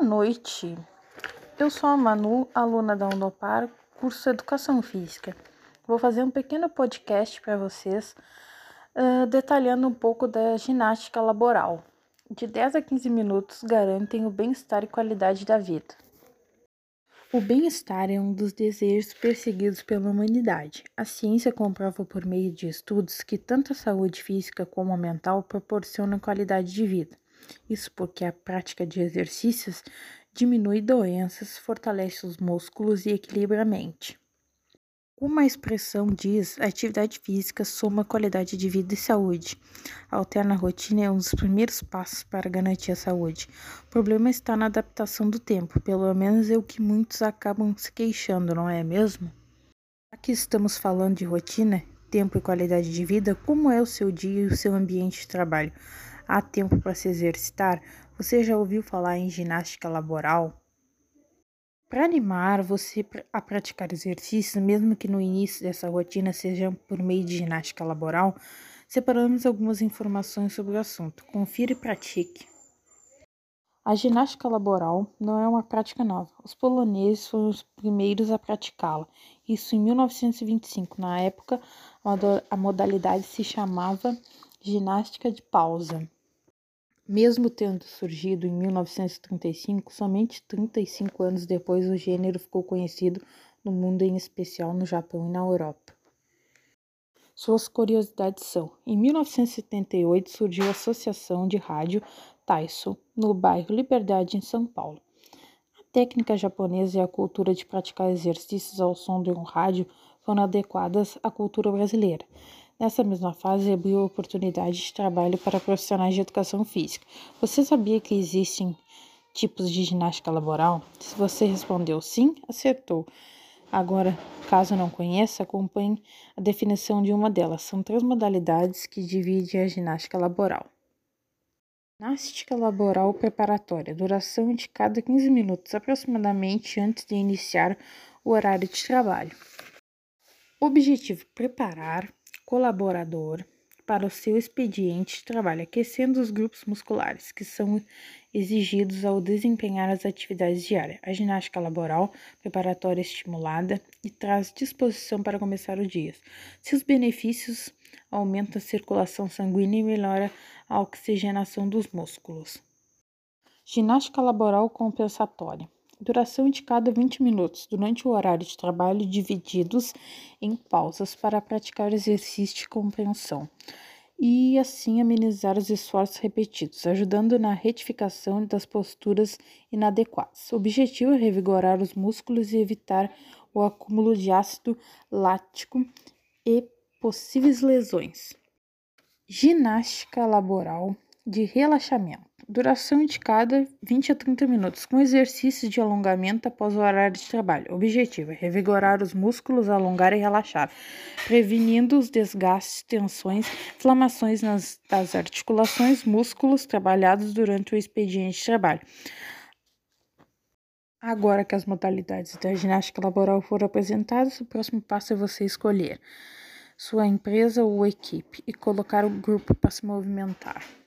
noite. Eu sou a Manu, aluna da Unopar, curso Educação Física. Vou fazer um pequeno podcast para vocês, uh, detalhando um pouco da ginástica laboral. De 10 a 15 minutos garantem o bem-estar e qualidade da vida. O bem-estar é um dos desejos perseguidos pela humanidade. A ciência comprova por meio de estudos que tanto a saúde física como a mental proporcionam qualidade de vida. Isso porque a prática de exercícios diminui doenças, fortalece os músculos e equilibra a mente. Como a expressão diz, a atividade física soma qualidade de vida e saúde. Alterna a rotina é um dos primeiros passos para garantir a saúde. O problema está na adaptação do tempo, pelo menos é o que muitos acabam se queixando, não é mesmo? Aqui estamos falando de rotina, tempo e qualidade de vida, como é o seu dia e o seu ambiente de trabalho? Há tempo para se exercitar? Você já ouviu falar em ginástica laboral? Para animar você a praticar exercícios, mesmo que no início dessa rotina seja por meio de ginástica laboral, separamos algumas informações sobre o assunto. Confira e pratique. A ginástica laboral não é uma prática nova. Os poloneses foram os primeiros a praticá-la. Isso em 1925. Na época, a modalidade se chamava ginástica de pausa. Mesmo tendo surgido em 1935, somente 35 anos depois o gênero ficou conhecido no mundo, em especial no Japão e na Europa. Suas curiosidades são: em 1978 surgiu a Associação de Rádio Taiso, no bairro Liberdade, em São Paulo. A técnica japonesa e a cultura de praticar exercícios ao som de um rádio foram adequadas à cultura brasileira. Nessa mesma fase, abriu oportunidade de trabalho para profissionais de educação física. Você sabia que existem tipos de ginástica laboral? Se você respondeu sim, acertou. Agora, caso não conheça, acompanhe a definição de uma delas. São três modalidades que dividem a ginástica laboral. Ginástica laboral preparatória, duração de cada 15 minutos, aproximadamente antes de iniciar o horário de trabalho. Objetivo: preparar, colaborador para o seu expediente de trabalho, aquecendo os grupos musculares que são exigidos ao desempenhar as atividades diárias. A ginástica laboral preparatória estimulada e traz disposição para começar o dia. Seus benefícios aumentam a circulação sanguínea e melhora a oxigenação dos músculos. Ginástica laboral compensatória duração de cada 20 minutos durante o horário de trabalho, divididos em pausas para praticar exercício de compreensão e assim amenizar os esforços repetidos, ajudando na retificação das posturas inadequadas. O objetivo é revigorar os músculos e evitar o acúmulo de ácido lático e possíveis lesões. Ginástica laboral de relaxamento. Duração indicada 20 a 30 minutos, com exercícios de alongamento após o horário de trabalho. Objetivo é revigorar os músculos, alongar e relaxar, prevenindo os desgastes, tensões, inflamações nas, das articulações, músculos trabalhados durante o expediente de trabalho. Agora que as modalidades da ginástica laboral foram apresentadas, o próximo passo é você escolher sua empresa ou equipe e colocar o grupo para se movimentar.